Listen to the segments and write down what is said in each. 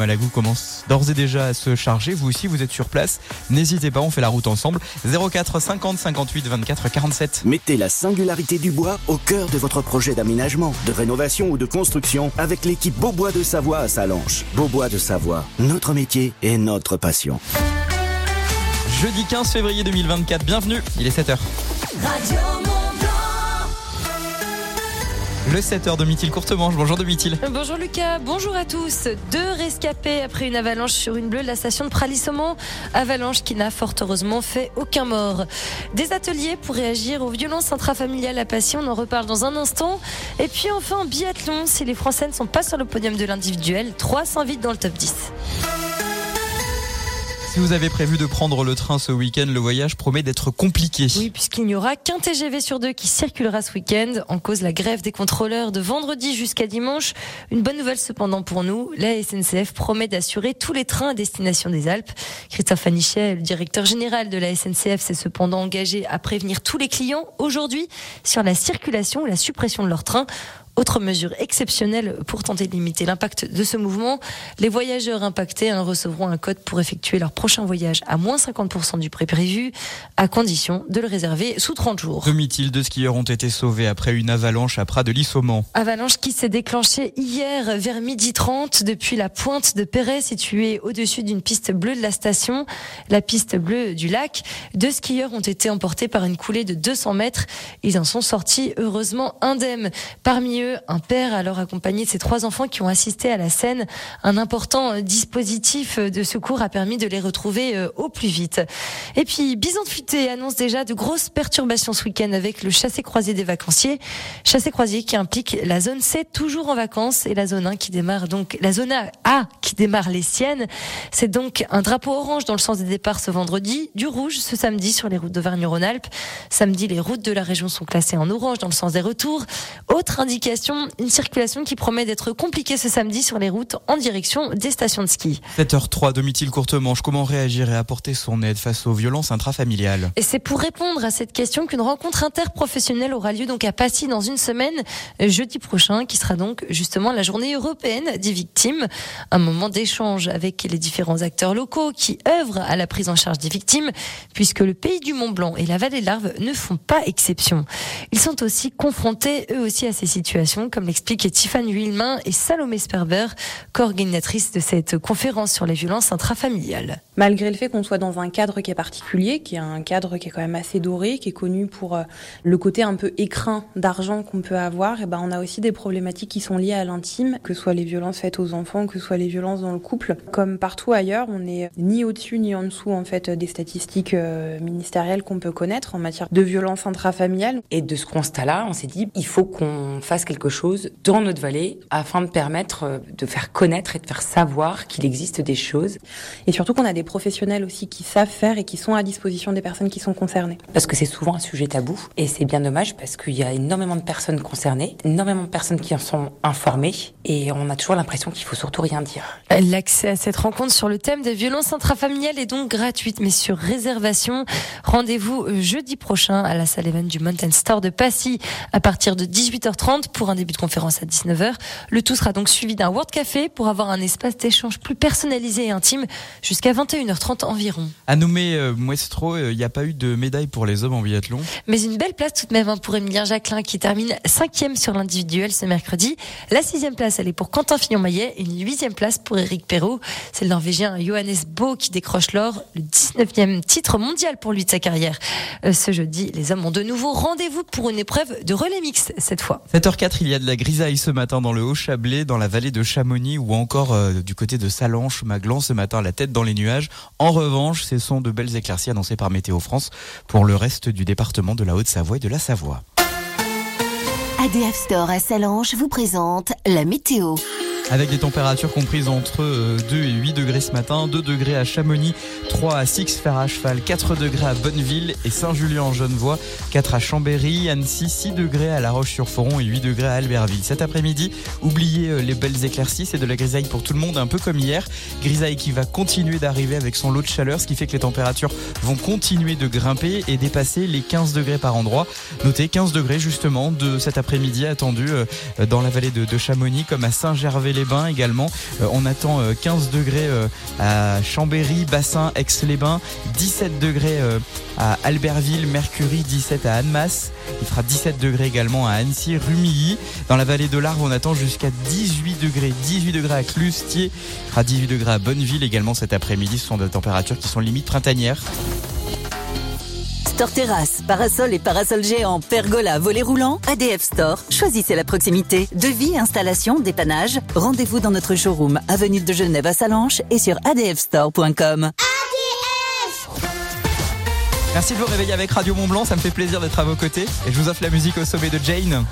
Malagou commence d'ores et déjà à se charger. Vous aussi, vous êtes sur place. N'hésitez pas, on fait la route ensemble. 04 50 58 24 47. Mettez la singularité du bois au cœur de votre projet d'aménagement, de rénovation ou de construction avec l'équipe Beaubois de Savoie à Salanches. Beaubois de Savoie, notre métier et notre passion. Jeudi 15 février 2024, bienvenue, il est 7h. Le 7h de Courtemanche. Bonjour de. Bonjour Lucas, bonjour à tous. Deux rescapés après une avalanche sur une bleue de la station de Pralis-Saumon. Avalanche qui n'a fort heureusement fait aucun mort. Des ateliers pour réagir aux violences intrafamiliales à Passion, on en reparle dans un instant. Et puis enfin en biathlon, si les Français ne sont pas sur le podium de l'individuel, trois s'invitent dans le top 10. Si vous avez prévu de prendre le train ce week-end, le voyage promet d'être compliqué. Oui, puisqu'il n'y aura qu'un TGV sur deux qui circulera ce week-end. En cause la grève des contrôleurs de vendredi jusqu'à dimanche. Une bonne nouvelle cependant pour nous, la SNCF promet d'assurer tous les trains à destination des Alpes. Christophe Anichet, directeur général de la SNCF, s'est cependant engagé à prévenir tous les clients aujourd'hui sur la circulation et la suppression de leurs trains. Autre mesure exceptionnelle pour tenter de limiter l'impact de ce mouvement, les voyageurs impactés hein, recevront un code pour effectuer leur prochain voyage à moins 50% du prix prévu, à condition de le réserver sous 30 jours. 2000 de skieurs ont été sauvés après une avalanche à Pras de Lissauman. Avalanche qui s'est déclenchée hier vers midi 30 depuis la pointe de Perret située au-dessus d'une piste bleue de la station, la piste bleue du lac. Deux skieurs ont été emportés par une coulée de 200 mètres. Ils en sont sortis heureusement indemnes. Parmi un père alors accompagné de ses trois enfants qui ont assisté à la scène. Un important dispositif de secours a permis de les retrouver euh, au plus vite. Et puis, Bison de Futé annonce déjà de grosses perturbations ce week-end avec le chassé-croisé des vacanciers. Chassé-croisé qui implique la zone C toujours en vacances et la zone 1 qui démarre donc, la zone A qui démarre les siennes. C'est donc un drapeau orange dans le sens des départs ce vendredi, du rouge ce samedi sur les routes d'Auvergne-Rhône-Alpes. Samedi, les routes de la région sont classées en orange dans le sens des retours. Autre indication une circulation qui promet d'être compliquée ce samedi sur les routes en direction des stations de ski. 7h03, Domitil Courtemanche, comment réagir et apporter son aide face aux violences intrafamiliales? Et c'est pour répondre à cette question qu'une rencontre interprofessionnelle aura lieu donc à Passy dans une semaine, jeudi prochain, qui sera donc justement la journée européenne des victimes. Un moment d'échange avec les différents acteurs locaux qui œuvrent à la prise en charge des victimes, puisque le pays du Mont Blanc et la vallée de l'Arve ne font pas exception. Ils sont aussi confrontés eux aussi à ces situations comme l'expliquent Tiffany Huilmain et Salomé Sperber, coordinatrice de cette conférence sur les violences intrafamiliales. Malgré le fait qu'on soit dans un cadre qui est particulier, qui est un cadre qui est quand même assez doré, qui est connu pour euh, le côté un peu écrin d'argent qu'on peut avoir, et ben on a aussi des problématiques qui sont liées à l'intime, que ce soit les violences faites aux enfants, que ce soit les violences dans le couple. Comme partout ailleurs, on n'est ni au-dessus ni en dessous en fait des statistiques euh, ministérielles qu'on peut connaître en matière de violences intrafamiliales. Et de ce constat-là, on s'est dit il faut qu'on fasse quelque chose dans notre vallée afin de permettre euh, de faire connaître et de faire savoir qu'il existe des choses. Et surtout qu'on a des professionnels aussi qui savent faire et qui sont à disposition des personnes qui sont concernées. Parce que c'est souvent un sujet tabou et c'est bien dommage parce qu'il y a énormément de personnes concernées, énormément de personnes qui en sont informées et on a toujours l'impression qu'il faut surtout rien dire. L'accès à cette rencontre sur le thème des violences intrafamiliales est donc gratuite mais sur réservation. Rendez-vous jeudi prochain à la salle event du Mountain Star de Passy à partir de 18h30 pour un début de conférence à 19h. Le tout sera donc suivi d'un World Café pour avoir un espace d'échange plus personnalisé et intime jusqu'à 21h30 environ. À nommer euh, Muestro, il euh, n'y a pas eu de médaille pour les hommes en biathlon. Mais une belle place tout de même hein, pour Emilien Jacquelin qui termine cinquième sur l'individuel ce mercredi. La sixième place, elle est pour Quentin Fillon-Maillet et une huitième place pour Eric Perrault. C'est le Norvégien Johannes Beau qui décroche l'or, le 19e titre mondial pour lui de sa carrière. Euh, ce jeudi, les hommes ont de nouveau rendez-vous pour une épreuve de relais mixte cette fois. 7h04 il y a de la grisaille ce matin dans le Haut-Chablais, dans la vallée de Chamonix ou encore euh, du côté de Salanches, Maglan ce matin, la tête dans les nuages. En revanche, ce sont de belles éclaircies annoncées par Météo France pour le reste du département de la Haute-Savoie et de la Savoie. ADF Store à Salanches vous présente la météo. Avec des températures comprises entre 2 euh, et 8 degrés ce matin, 2 degrés à Chamonix, 3 à Six Fer à cheval, 4 degrés à Bonneville et Saint-Julien en Genevois, 4 à Chambéry, Annecy, 6 degrés à La Roche-sur-Foron et 8 degrés à Albertville. Cet après-midi, oubliez euh, les belles éclaircies, c'est de la grisaille pour tout le monde, un peu comme hier. Grisaille qui va continuer d'arriver avec son lot de chaleur, ce qui fait que les températures vont continuer de grimper et dépasser les 15 degrés par endroit. Notez 15 degrés justement de cet après-midi attendu euh, dans la vallée de, Chamonix comme à Saint-Gervais Aix-les-Bains également. Euh, on attend 15 degrés à Chambéry, Bassin, Aix-les-Bains, 17 degrés à Albertville, Mercury, 17 à Annemasse. Il fera 17 degrés également à Annecy, Rumilly. Dans la vallée de l'Arve, on attend jusqu'à 18 degrés. 18 degrés à Clustier, il fera 18 degrés à Bonneville également cet après-midi. Ce sont des températures qui sont limite printanières. Store Terrasse, parasol et parasol géant, pergola, volet roulant, ADF Store. Choisissez la proximité. Devis, installation, dépannage. Rendez-vous dans notre showroom, avenue de Genève à Salanches et sur adfstore.com. Merci de vous réveiller avec Radio Mont Blanc, ça me fait plaisir d'être à vos côtés. Et je vous offre la musique au sommet de Jane.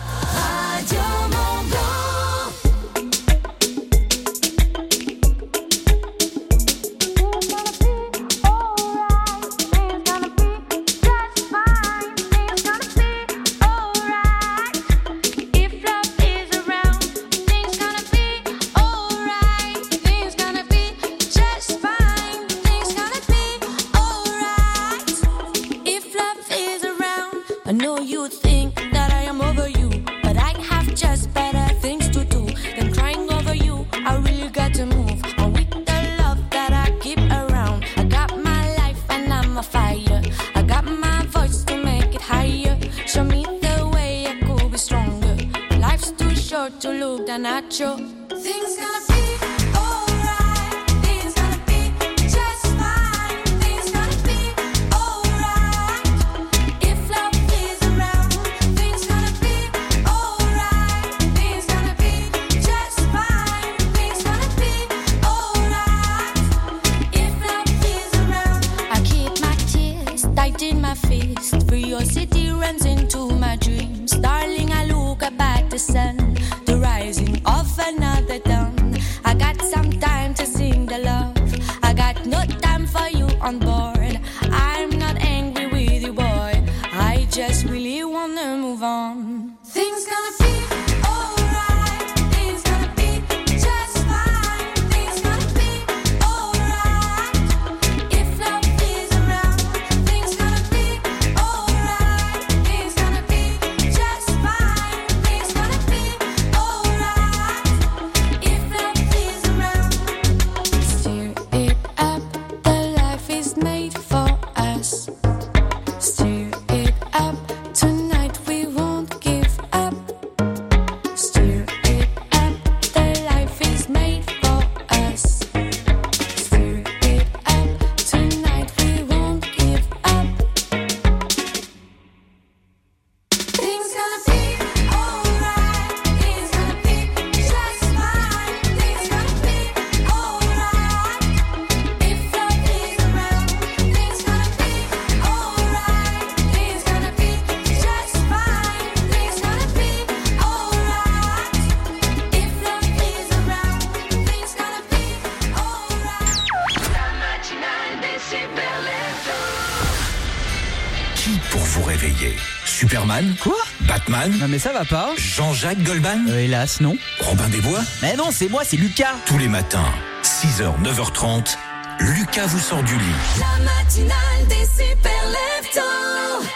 Non mais ça va pas Jean-Jacques Goldman euh, Hélas, non. Robin Desbois Mais non, c'est moi, c'est Lucas. Tous les matins, 6h, 9h30, Lucas vous sort du lit. La matinale des super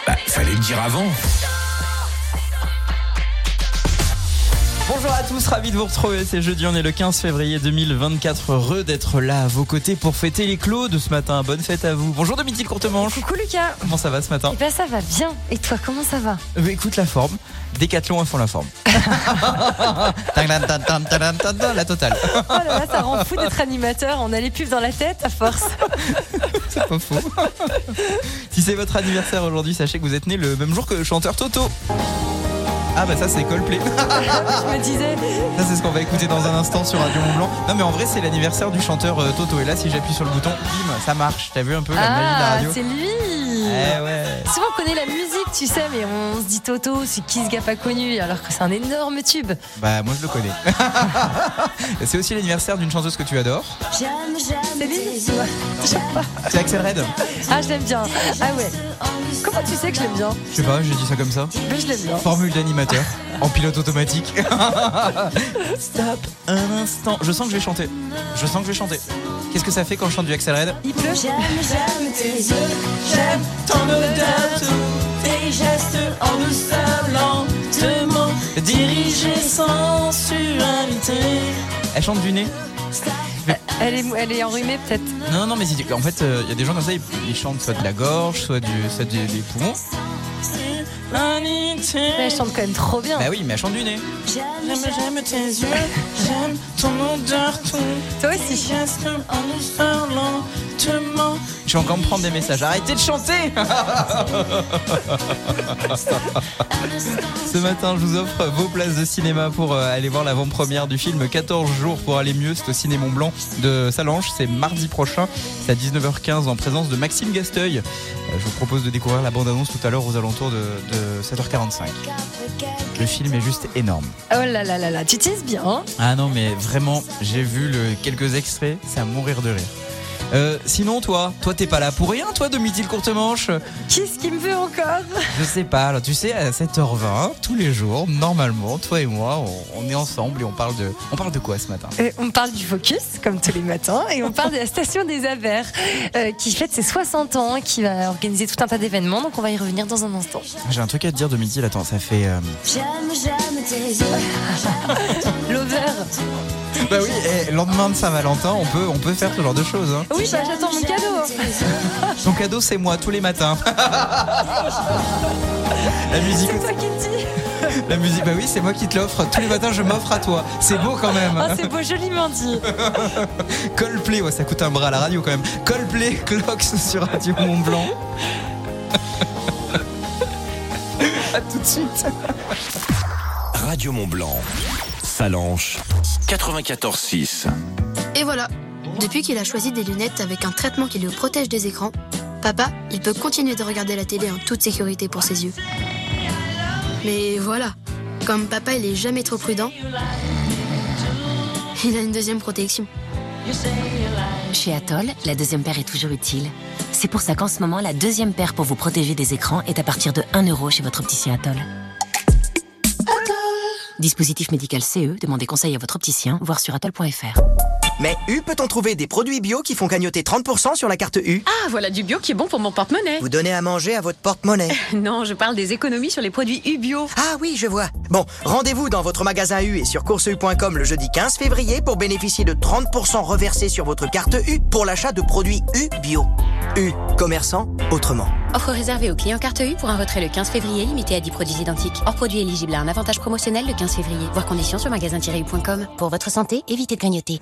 Bah, fallait le dire avant. Bonjour à tous, ravi de vous retrouver. C'est jeudi, on est le 15 février 2024. Heureux d'être là à vos côtés pour fêter les clos de ce matin. Bonne fête à vous. Bonjour Domitil Courtemanche. Coucou Lucas. Comment ça va ce matin Eh ben ça va bien. Et toi, comment ça va? Euh, Écoute la forme. Décathlon à fond la forme. la totale. Oh là là, ça rend fou d'être animateur. On a les pubs dans la tête à force. c'est pas faux. si c'est votre anniversaire aujourd'hui, sachez que vous êtes né le même jour que le chanteur Toto. Ah bah ça c'est Coldplay. Je me disais. Ça c'est ce qu'on va écouter dans un instant sur Radio Mont Blanc. Non mais en vrai c'est l'anniversaire du chanteur euh, Toto et là si j'appuie sur le bouton, bim, ça marche. T'as vu un peu la magie de la Ah, radio c'est lui. Eh ouais. Souvent on connaît la musique, tu sais, mais on se dit Toto, c'est qui ce gars pas connu, alors que c'est un énorme tube. Bah moi je le connais. c'est aussi l'anniversaire d'une chanteuse que tu adores. Sais pas. C'est Axel Red. Ah, je l'aime bien. Ah ouais. Comment tu sais que je l'aime bien? Je sais pas, j'ai dit ça comme ça. Mais je l'aime bien. Formule d'animateur en pilote automatique. Stop un instant. Je sens que je vais chanter. Je sens que je vais chanter. Qu'est-ce que ça fait quand je chante du Axel Red? Il pleut. J'aime, j'aime tes yeux, j'aime ton odeur, tous tes gestes en douceur lentement, dirigés sans suavité. Elle chante du nez Elle est, elle est enrhumée peut-être. Non, non, mais en fait, il y a des gens comme ça, ils, ils chantent soit de la gorge, soit, du, soit du- des poumons. Mais elle chante quand même trop bien. Bah oui, mais elle chante du nez. J'aime, j'aime tes yeux, j'aime ton odeur, ton Toi aussi. Lentement. Je vais encore me prendre des messages. Arrêtez de chanter Ce matin, je vous offre vos places de cinéma pour euh, aller voir l'avant-première du film 14 jours pour aller mieux. C'est au Ciné Mont Blanc de Salange. C'est mardi prochain. C'est à 19h15 en présence de Maxime Gasteuil. Euh, Je vous propose de découvrir la bande-annonce tout à l'heure aux alentours de, de 7h45. Le film est juste énorme. Oh là là là là, tu teases bien. hein? Ah non, mais vraiment, j'ai vu le, quelques extraits, c'est à mourir de rire. Euh, sinon, toi, toi, t'es pas là pour rien, toi, de midi le courte manche Qu'est-ce qui me veut encore Je sais pas. Alors, tu sais, à 7h20, tous les jours, normalement, toi et moi, on, on est ensemble et on parle de, on parle de quoi ce matin Euh, on parle du Focus, comme tous les matins, et on parle de la station des Avers, euh, qui fête ses 60 ans, qui va organiser tout un tas d'événements, donc on va y revenir dans un instant. J'ai un truc à te dire de midi. là, Attends, ça fait. euh, J'aime, j'aime tes yeux. L'over. Bah oui. Et lendemain de Saint-Valentin, on peut, on peut faire ce genre de choses. Hein. Oui, bah j'attends mon cadeau. Ton cadeau, c'est moi tous les matins. la musique. C'est toi qui le dis. La musique. Bah oui, c'est moi qui te l'offre. Tous les matins, je m'offre à toi. C'est beau quand même. Oh, c'est beau, joliment dit. Coldplay, ouais, ça coûte un bras à la radio quand même. Coldplay, Clocks sur Radio Mont Blanc. à tout de suite. Radio Mont Blanc. Salanche 94.6. Et voilà. Depuis qu'il a choisi des lunettes avec un traitement qui le protège des écrans, papa, il peut continuer de regarder la télé en toute sécurité pour ses yeux. Mais voilà, comme papa il est jamais trop prudent, il a une deuxième protection. Chez Atoll, la deuxième paire est toujours utile. C'est pour ça qu'en ce moment, la deuxième paire pour vous protéger des écrans est à partir de 1 euro chez votre opticien Atoll. Dispositif médical CE, demandez conseil à votre opticien, voir sur atoll.fr. Mais U peut-on trouver des produits bio qui font cagnoter 30% sur la carte U Ah, voilà du bio qui est bon pour mon porte-monnaie. Vous donnez à manger à votre porte-monnaie. Non, je parle des économies sur les produits U-Bio. Ah oui, je vois. Bon, rendez-vous dans votre magasin U et sur courseu.com le jeudi 15 février pour bénéficier de 30% reversés sur votre carte U pour l'achat de produits U bio. U, commerçant autrement. Offre réservée aux clients carte U pour un retrait le 15 février limité à 10 produits identiques. Hors produit éligible à un avantage promotionnel le 15 février. Voir conditions sur magasin-u.com. Pour votre santé, évitez de grignoter.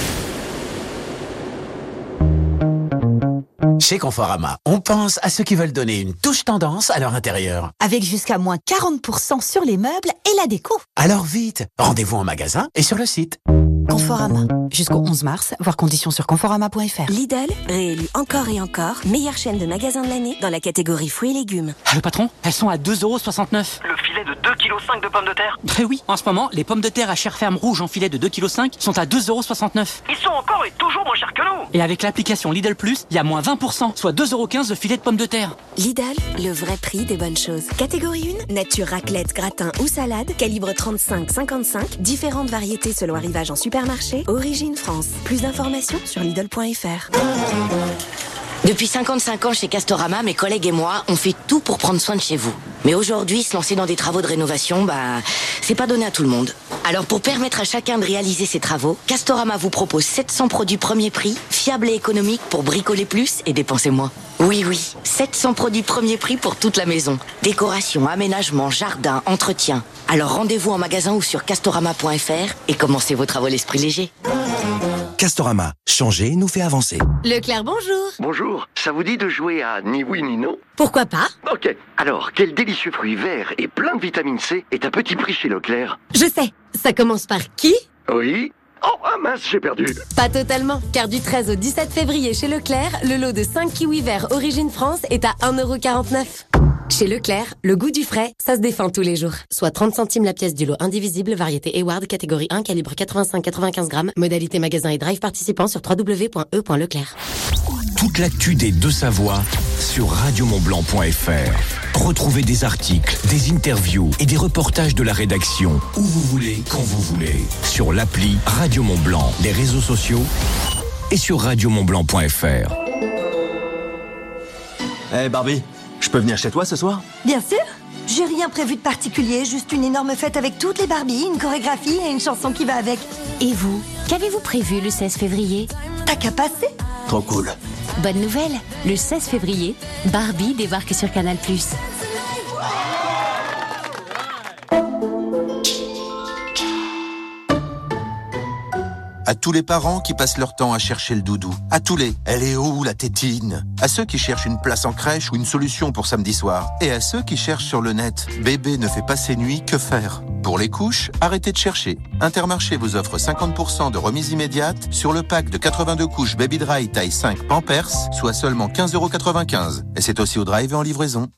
Chez Conforama, on pense à ceux qui veulent donner une touche tendance à leur intérieur. Avec jusqu'à moins 40% sur les meubles et la déco. Alors vite, rendez-vous en magasin et sur le site. Conforama. Jusqu'au 11 mars, voir conditions sur conforama.fr. Lidl, réélu encore et encore, meilleure chaîne de magasins de l'année dans la catégorie fruits et légumes. Ah, le patron, elles sont à 2,69€. Le filet de 2,5 kg de pommes de terre Très oui, en ce moment, les pommes de terre à chair ferme rouge en filet de 2,5 kg sont à 2,69€. Ils sont encore et toujours moins chers que nous Et avec l'application Lidl Plus, il y a moins 20%, soit 2,15€ le filet de pommes de terre. Lidl, le vrai prix des bonnes choses. Catégorie 1, nature raclette, gratin ou salade, calibre 35-55, différentes variétés selon arrivage en supermarché, origine France. Plus d'informations sur Lidl.fr. Depuis 55 ans chez Castorama, mes collègues et moi, on fait tout pour prendre soin de chez vous. Mais aujourd'hui, se lancer dans des travaux de rénovation, bah, c'est pas donné à tout le monde. Alors pour permettre à chacun de réaliser ses travaux, Castorama vous propose 700 produits premier prix, fiables et économiques pour bricoler plus et dépenser moins. Oui, oui, 700 produits premier prix pour toute la maison. Décoration, aménagement, jardin, entretien. Alors rendez-vous en magasin ou sur castorama.fr et commencez vos travaux l'esprit léger. Castorama, changer nous fait avancer. Leclerc, bonjour. Bonjour, ça vous dit de jouer à ni oui ni non? Pourquoi pas? Ok, alors quel délicieux fruit vert et plein de vitamine C est à petit prix chez Leclerc? Je sais, ça commence par qui? Oui. Oh, ah mince, j'ai perdu. Pas totalement, car du 13 au 17 février chez Leclerc, le lot de 5 kiwis verts Origine France est à 1,49€. Chez Leclerc, le goût du frais, ça se défend tous les jours. Soit 30 centimes la pièce du lot indivisible, variété Eward, catégorie 1, calibre 85-95 grammes. Modalité magasin et drive participant sur www.e.leclerc. Toute l'actu des deux Savoies sur radiomontblanc.fr. Retrouvez des articles, des interviews et des reportages de la rédaction où vous voulez, quand vous voulez. Sur l'appli Radio Mont Blanc, les réseaux sociaux et sur radiomontblanc.fr. Eh Barbie, je peux venir chez toi ce soir? Bien sûr J'ai rien prévu de particulier, juste une énorme fête avec toutes les Barbies, une chorégraphie et une chanson qui va avec. Et vous Qu'avez-vous prévu le 16 février? T'as qu'à passer Trop cool. Bonne nouvelle Le 16 février, Barbie débarque sur Canal+. À tous les parents qui passent leur temps à chercher le doudou. À tous les Elle est où la tétine? À ceux qui cherchent une place en crèche ou une solution pour samedi soir. Et à ceux qui cherchent sur le net Bébé ne fait pas ses nuits, que faire? Pour les couches, arrêtez de chercher. Intermarché vous offre 50% de remise immédiate sur le pack de 82 couches Baby Dry taille 5 Pampers, soit seulement 15,95€. Et c'est aussi au drive et en livraison.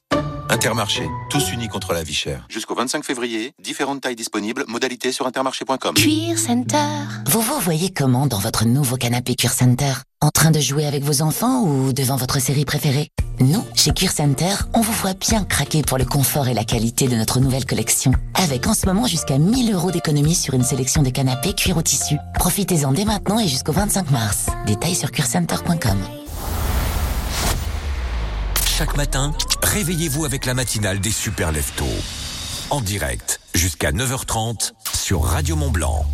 Intermarché, tous unis contre la vie chère. Jusqu'au 25 février, différentes tailles disponibles, modalités sur intermarché.com. Cuir Center. Vous vous voyez comment dans votre nouveau canapé Cuir Center? En train de jouer avec vos enfants ou devant votre série préférée? Nous, chez Cuir Center, on vous voit bien craquer pour le confort et la qualité de notre nouvelle collection. Avec en ce moment jusqu'à 1000 euros d'économie sur une sélection de canapés cuir au tissu. Profitez-en dès maintenant et jusqu'au 25 mars. Détails sur cuircenter.com. Chaque matin, réveillez-vous avec la matinale des super leftos. En direct, jusqu'à 9h30 sur Radio Mont Blanc.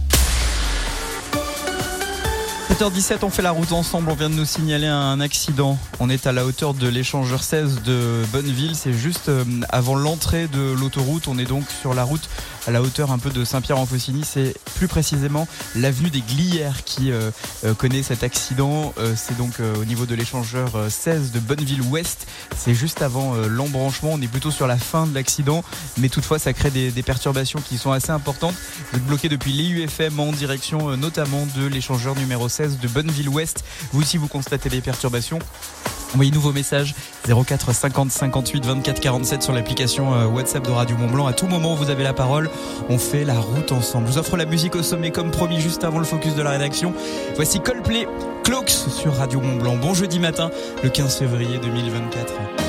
7h17, on fait la route ensemble. On vient de nous signaler un accident. On est à la hauteur de l'échangeur 16 de Bonneville. C'est juste euh, avant l'entrée de l'autoroute. On est donc sur la route à la hauteur un peu de Saint-Pierre-en-Faucigny. C'est plus précisément l'avenue des Glières qui euh, euh, connaît cet accident. C'est donc au niveau de l'échangeur euh, 16 de Bonneville-Ouest. C'est juste avant l'embranchement. On est plutôt sur la fin de l'accident. Mais toutefois, ça crée des, perturbations qui sont assez importantes. Vous êtes bloqué depuis l'IUFM en direction notamment de l'échangeur numéro 16 de Bonneville-Ouest. Vous aussi, vous constatez des perturbations. Envoyez nouveau message 04 50 58 24 47 sur l'application euh, WhatsApp de Radio Mont Blanc. À tout moment, vous avez la parole. On fait la route ensemble. Je vous offre la musique au sommet comme promis juste avant le focus de la rédaction. Voici Coldplay, Cloaks sur Radio Mont Blanc. Bon jeudi matin, le 15 février 2024.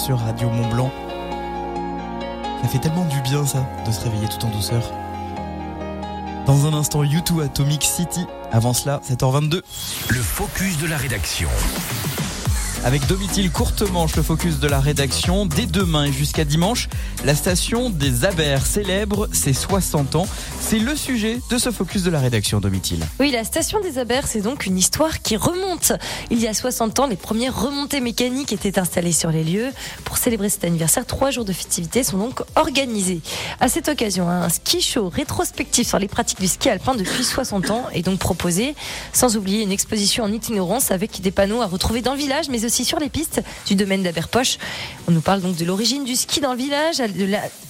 Sur Radio Mont Blanc. Ça fait tellement du bien ça, de se réveiller tout en douceur. Dans un instant, U2 Atomic City. Avant cela, 7h22. Le focus de la rédaction. Avec Domitil Courtemanche, le focus de la rédaction. Dès demain et jusqu'à dimanche, la station des Abers célèbre ses 60 ans. C'est le sujet de ce focus de la rédaction, Domitil. Oui, la station des Abers, c'est donc une histoire qui remonte. Il y a 60 ans, les premières remontées mécaniques étaient installées sur les lieux. Pour célébrer cet anniversaire, trois jours de festivités sont donc organisés. À cette occasion, un ski show rétrospectif sur les pratiques du ski alpin depuis 60 ans est donc proposé. Sans oublier une exposition en itinérance avec des panneaux à retrouver dans le village, mais aussi sur les pistes du domaine d'Aberpoche. On nous parle donc de l'origine du ski dans le village,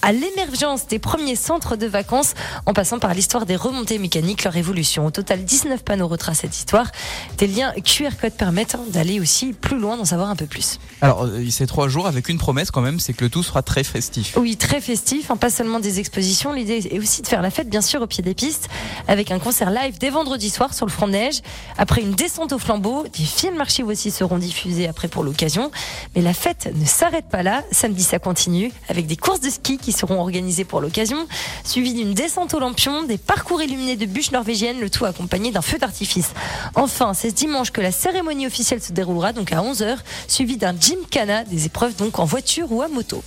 à l'émergence des premiers centres de vacances, en passant par l'histoire des remontées mécaniques, leur évolution. Au total, 19 panneaux retracent cette histoire. Des liens QR code permettent d'aller aussi plus loin, d'en savoir un peu plus. Alors, euh, ces trois jours avec une promesse quand même, c'est que le tout sera très festif. Oui, très festif, hein, pas seulement des expositions. L'idée est aussi de faire la fête, bien sûr, au pied des pistes, avec un concert live dès vendredi soir sur le front de neige. Après une descente au flambeau, des films archives aussi seront diffusés après pour l'occasion. Mais la fête ne s'arrête pas là. Samedi, ça continue, avec des de ski qui seront organisées pour l'occasion, suivies d'une descente au lampion, des parcours illuminés de bûches norvégiennes, le tout accompagné d'un feu d'artifice. Enfin, c'est ce dimanche que la cérémonie officielle se déroulera, donc à 11h, suivie d'un gymkhana, des épreuves donc en voiture ou à moto.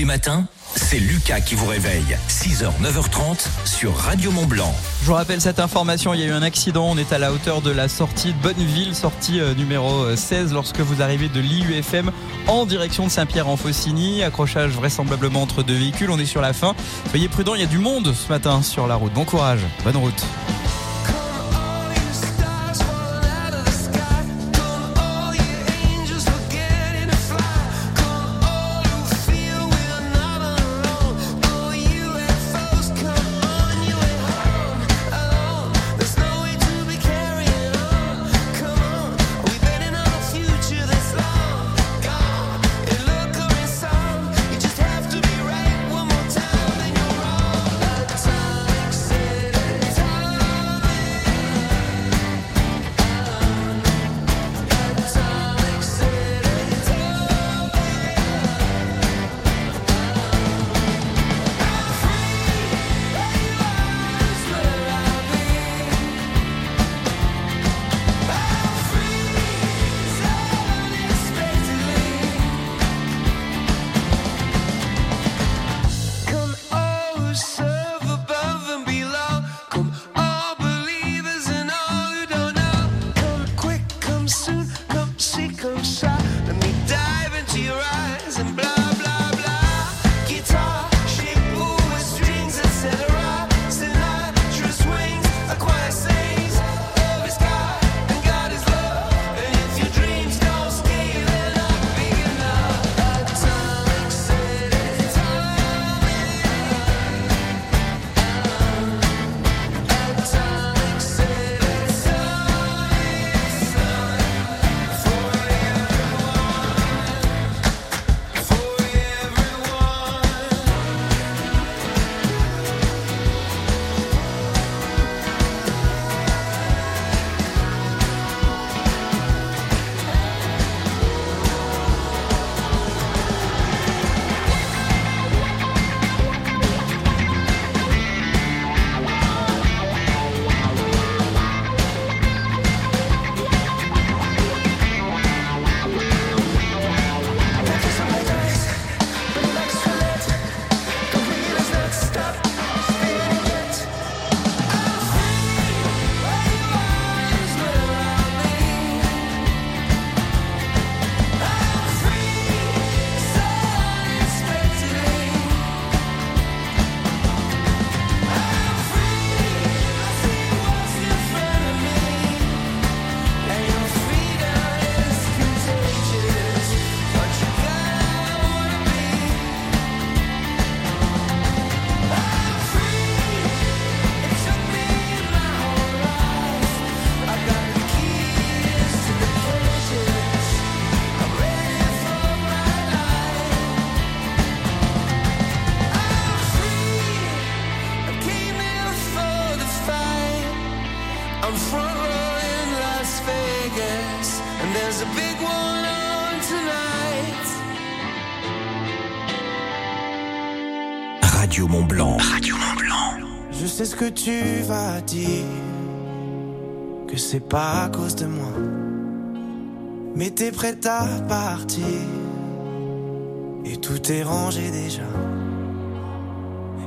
Les matins, c'est Lucas qui vous réveille. 6h, 9h30 sur Radio Mont Blanc. Je vous rappelle cette information, il y a eu un accident, on est à la hauteur de la sortie de Bonneville, sortie euh, numéro euh, 16 lorsque vous arrivez de l'IUFM en direction de Saint-Pierre-en-Faucigny, accrochage vraisemblablement entre deux véhicules, on est sur la fin. Soyez prudents, il y a du monde ce matin sur la route. Bon courage, bonne route. Tu vas dire, que c'est pas à cause de moi. Mais t'es prête à partir, et tout est rangé déjà.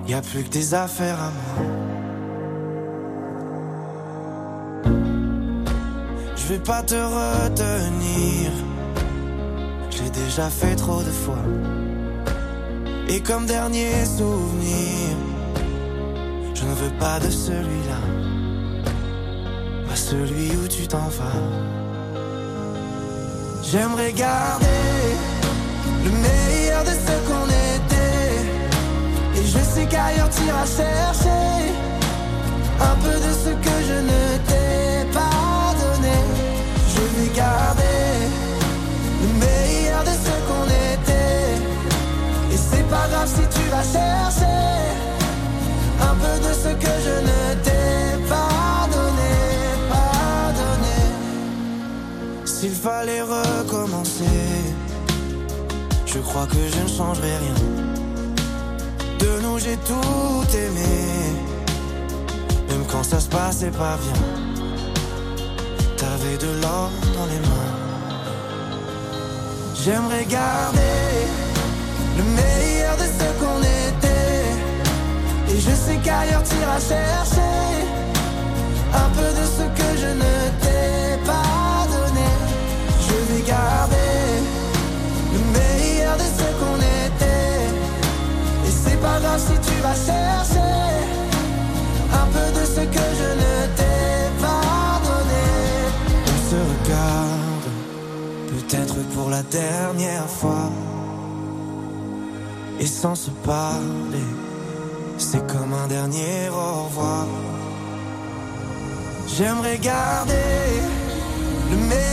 Y a plus que des affaires à moi. Je vais pas te retenir, j'ai déjà fait trop de fois. Et comme dernier souvenir, je ne veux pas de celui-là, pas celui où tu t'en vas. J'aimerais garder le meilleur de ce qu'on était. Et je sais qu'ailleurs t'iras chercher un peu de ce que je ne t'ai pas donné. Je vais garder le meilleur de ce qu'on était. Et c'est pas grave si tu vas chercher S'il fallait recommencer, je crois que je ne changerai rien. De nous j'ai tout aimé, même quand ça se passait pas bien. T'avais de l'or dans les mains. J'aimerais garder le meilleur de ce qu'on était. Et je sais qu'ailleurs t'iras chercher un peu de ce que je ne le meilleur de ce qu'on était. Et c'est pas grave si tu vas chercher un peu de ce que je ne t'ai pas donné. On se regarde, peut-être pour la dernière fois. Et sans se parler, c'est comme un dernier au revoir. J'aimerais garder le meilleur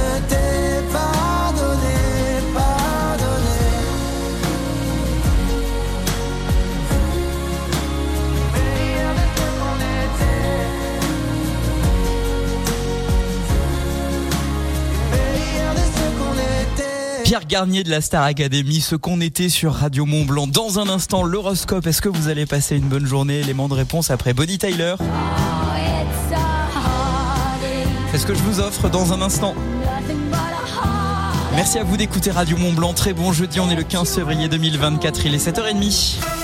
Pierre Garnier de la Star Academy, ce qu'on était sur Radio Mont Blanc. Dans un instant, l'horoscope. Est-ce que vous allez passer une bonne journée? Élément de réponse après Bonnie Tyler. C'est ce que je vous offre dans un instant. Merci à vous d'écouter Radio Mont Blanc. Très bon jeudi, on est le 15 février 2024, il est 7h30.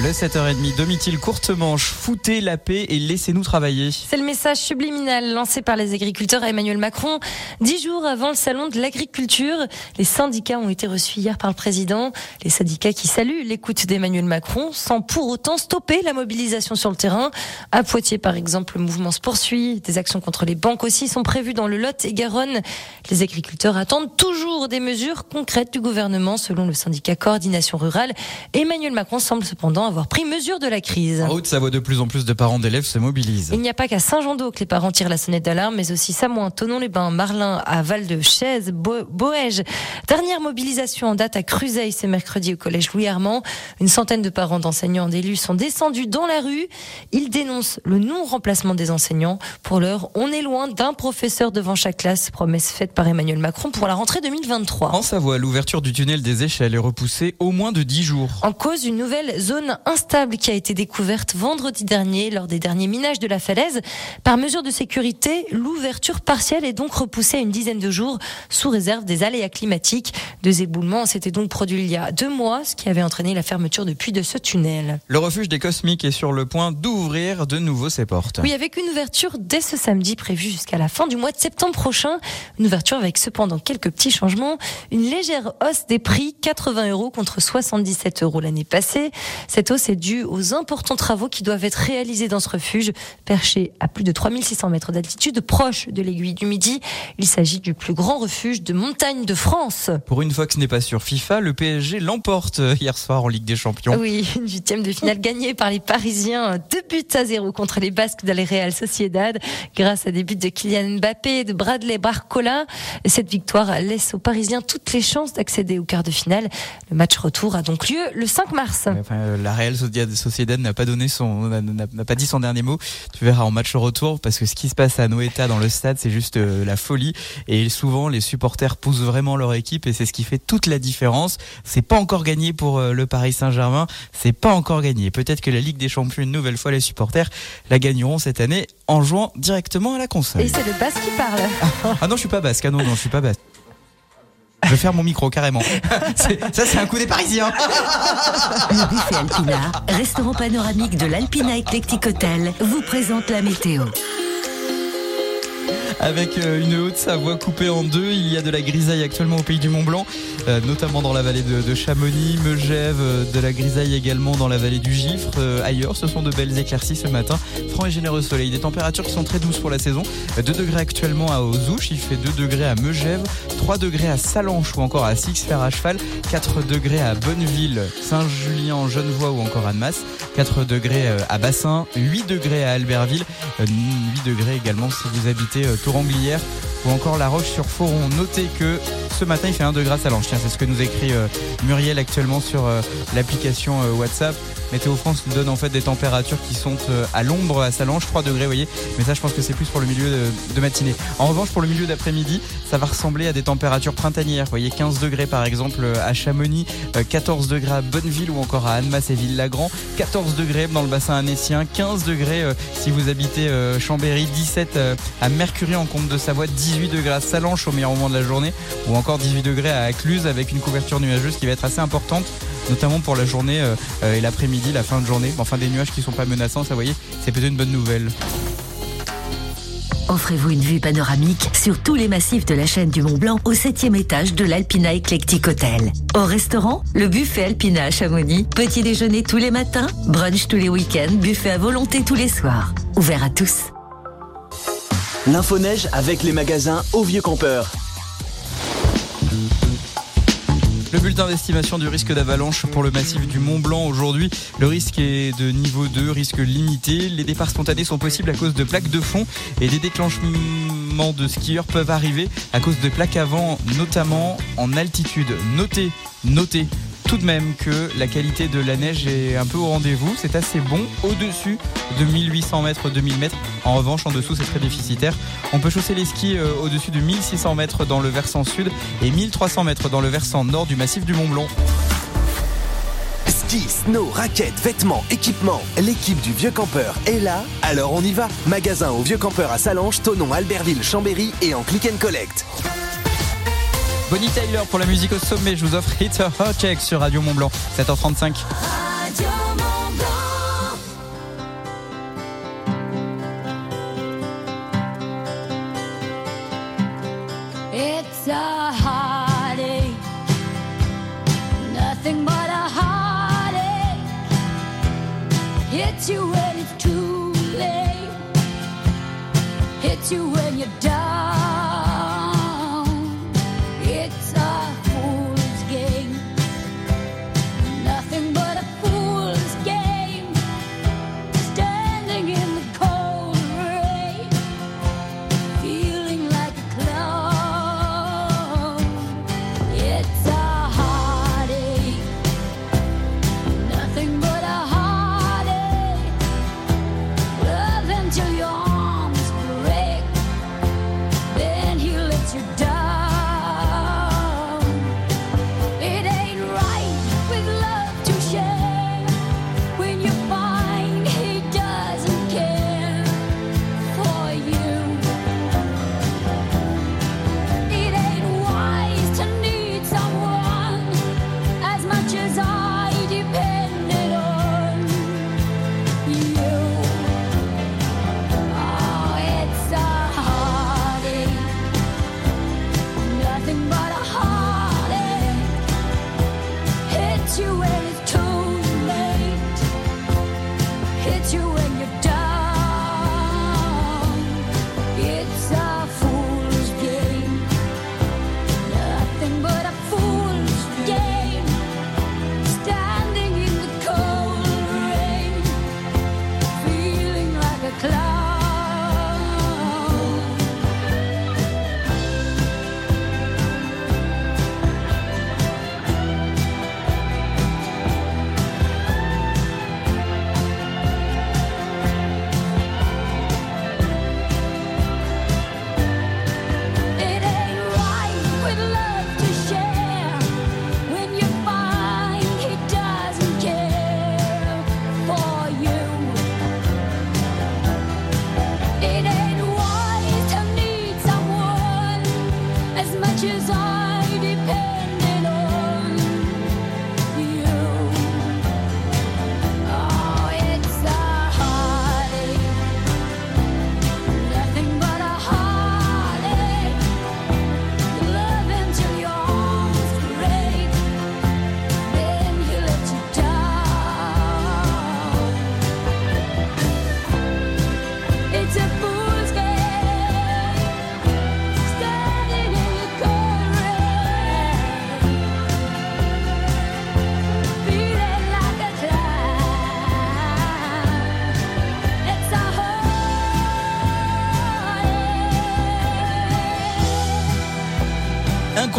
Le 7h30, demi-til courte manche, foutez la paix et laissez-nous travailler. C'est le message subliminal lancé par les agriculteurs à Emmanuel Macron. Dix jours avant le salon de l'agriculture, les syndicats ont été reçus hier par le président. Les syndicats qui saluent l'écoute d'Emmanuel Macron sans pour autant stopper la mobilisation sur le terrain. À Poitiers, par exemple, le mouvement se poursuit. Des actions contre les banques aussi sont prévues dans le Lot et Garonne. Les agriculteurs attendent toujours des mesures concrètes du gouvernement, selon le syndicat Coordination Rurale. Emmanuel Macron semble cependant avoir pris mesure de la crise. En Haute-Savoie, de plus en plus de parents d'élèves se mobilisent. Il n'y a pas qu'à Saint-Jean-d'Eau que les parents tirent la sonnette d'alarme, mais aussi Samoin, Tonon-les-Bains, Marlin, à Val-de-Chaise, Bo- Boège. Dernière mobilisation en date à Cruzeil ce mercredi au collège Louis Armand. Une centaine de parents d'enseignants d'élus sont descendus dans la rue. Ils dénoncent le non-remplacement des enseignants. Pour l'heure, on est loin d'un professeur devant chaque classe, promesse faite par Emmanuel Macron pour la rentrée 2023. En Savoie, l'ouverture du tunnel des échelles est repoussée au moins de 10 jours. En cause, une nouvelle zone instable qui a été découverte vendredi dernier lors des derniers minages de la falaise. Par mesure de sécurité, l'ouverture partielle est donc repoussée à une dizaine de jours sous réserve des aléas climatiques. Deux éboulements s'étaient donc produits il y a deux mois, ce qui avait entraîné la fermeture depuis de ce tunnel. Le refuge des Cosmiques est sur le point d'ouvrir de nouveau ses portes. Oui, avec une ouverture dès ce samedi prévue jusqu'à la fin du mois de septembre prochain. Une ouverture avec cependant quelques petits changements. Une légère hausse des prix, 80 euros contre 77 euros l'année passée. Cette c'est dû aux importants travaux qui doivent être réalisés dans ce refuge, perché à plus de 3600 mètres d'altitude, proche de l'aiguille du Midi. Il s'agit du plus grand refuge de montagne de France. Pour une fois que ce n'est pas sur FIFA, le PSG l'emporte euh, hier soir en Ligue des Champions. Oui, une huitième de finale gagnée par les Parisiens, deux buts à zéro contre les Basques de la Real Sociedad, grâce à des buts de Kylian Mbappé et de Bradley Barcola. Cette victoire laisse aux Parisiens toutes les chances d'accéder au quart de finale. Le match retour a donc lieu le 5 mars. Enfin, euh, la Real Sociedad- n'a pas donné son, n'a pas dit son dernier mot. Tu verras en match retour parce que ce qui se passe à Noeta dans le stade, c'est juste euh, la folie. Et souvent, les supporters poussent vraiment leur équipe et c'est ce qui fait toute la différence. C'est pas encore gagné pour euh, le Paris Saint-Germain. C'est pas encore gagné. Peut-être que la Ligue des Champions, une nouvelle fois, les supporters la gagneront cette année en jouant directement à la console. Et c'est le Basque qui parle. Ah non, je suis pas basque. Ah non, non, je suis pas basque. Je vais faire mon micro carrément. C'est- ça, c'est un coup des Parisiens. Le buffet Alpina, restaurant panoramique de l'Alpina Eclectic Hotel, vous présente la météo. Avec euh, une Haute-Savoie coupée en deux, il y a de la grisaille actuellement au pays du Mont-Blanc, euh, notamment dans la vallée de, de Chamonix, Megève, euh, de la grisaille également dans la vallée du Gifre. Ailleurs, ce sont de belles éclaircies ce matin. Franc et généreux soleil. Des températures qui sont très douces pour la saison. Euh, 2 degrés actuellement à Ozouche, il fait 2 degrés à Megève, 3 degrés à Salanches ou encore à Six Fer à Cheval, 4 degrés à Bonneville, Saint-Julien, Genevois ou encore Annemasse, 4 degrés à Bassin, 8 degrés à Albertville, euh, 8 degrés également si vous habitez Tourangelière ou encore La Roche-sur-Foron. Notez que ce matin il fait 1 degré à Salanches. Tiens, c'est ce que nous écrit euh, Muriel actuellement sur euh, l'application euh, WhatsApp. Météo France nous donne en fait des températures qui sont euh, à l'ombre à Salanches, 3 degrés, vous voyez. Mais ça, je pense que c'est plus pour le milieu de, matinée. En revanche, pour le milieu d'après-midi, ça va ressembler à des températures printanières. Vous voyez, 15 degrés par exemple euh, à Chamonix, euh, 14 degrés à Bonneville ou encore à Annemasse et Ville-Lagrand, 14 degrés dans le bassin annécien, 15 degrés euh, si vous habitez euh, Chambéry, 17 euh, à Mercury en Comte de Savoie, 18 degrés à Salanches au meilleur moment de la journée ou encore 18 degrés à Cluse avec une couverture nuageuse qui va être assez importante notamment pour la journée euh, euh, et l'après-midi, la fin de journée. Enfin, des nuages qui sont pas menaçants, ça, vous voyez, c'est peut-être une bonne nouvelle. Offrez-vous une vue panoramique sur tous les massifs de la chaîne du Mont Blanc au septième étage de l'Alpina Eclectic Hotel. Au restaurant, le buffet Alpina à Chamonix, petit déjeuner tous les matins, brunch tous les week-ends, buffet à volonté tous les soirs. Ouvert à tous. L'info neige avec les magasins Au Vieux Campeur. Le bulletin d'estimation du risque d'avalanche pour le massif du Mont Blanc aujourd'hui. Le risque est de niveau 2, risque limité. Les départs spontanés sont possibles à cause de plaques de fond et des déclenchements de skieurs peuvent arriver à cause de plaques avant, notamment en altitude. Notez, notez tout de même que la qualité de la neige est un peu au rendez-vous. C'est assez bon au-dessus de 1800 mètres, 2000 mètres. En revanche, en dessous, c'est très déficitaire. On peut chausser les skis euh, au-dessus de 1600 mètres dans le versant sud et 1300 mètres dans le versant nord du massif du Mont Blanc. Ski, snow, raquettes, vêtements, équipements. L'équipe du Vieux Campeur est là, alors on y va. Magasin au Vieux Campeur à Salanches, Tonon, Albertville, Chambéry et en click and collect. Bonnie Tyler pour la musique au sommet. Je vous offre Hit a Hot Check sur Radio Mont Blanc, 7h35. It's a heartache, nothing but a heartache. Hits you when it's too late, hits you when you're down.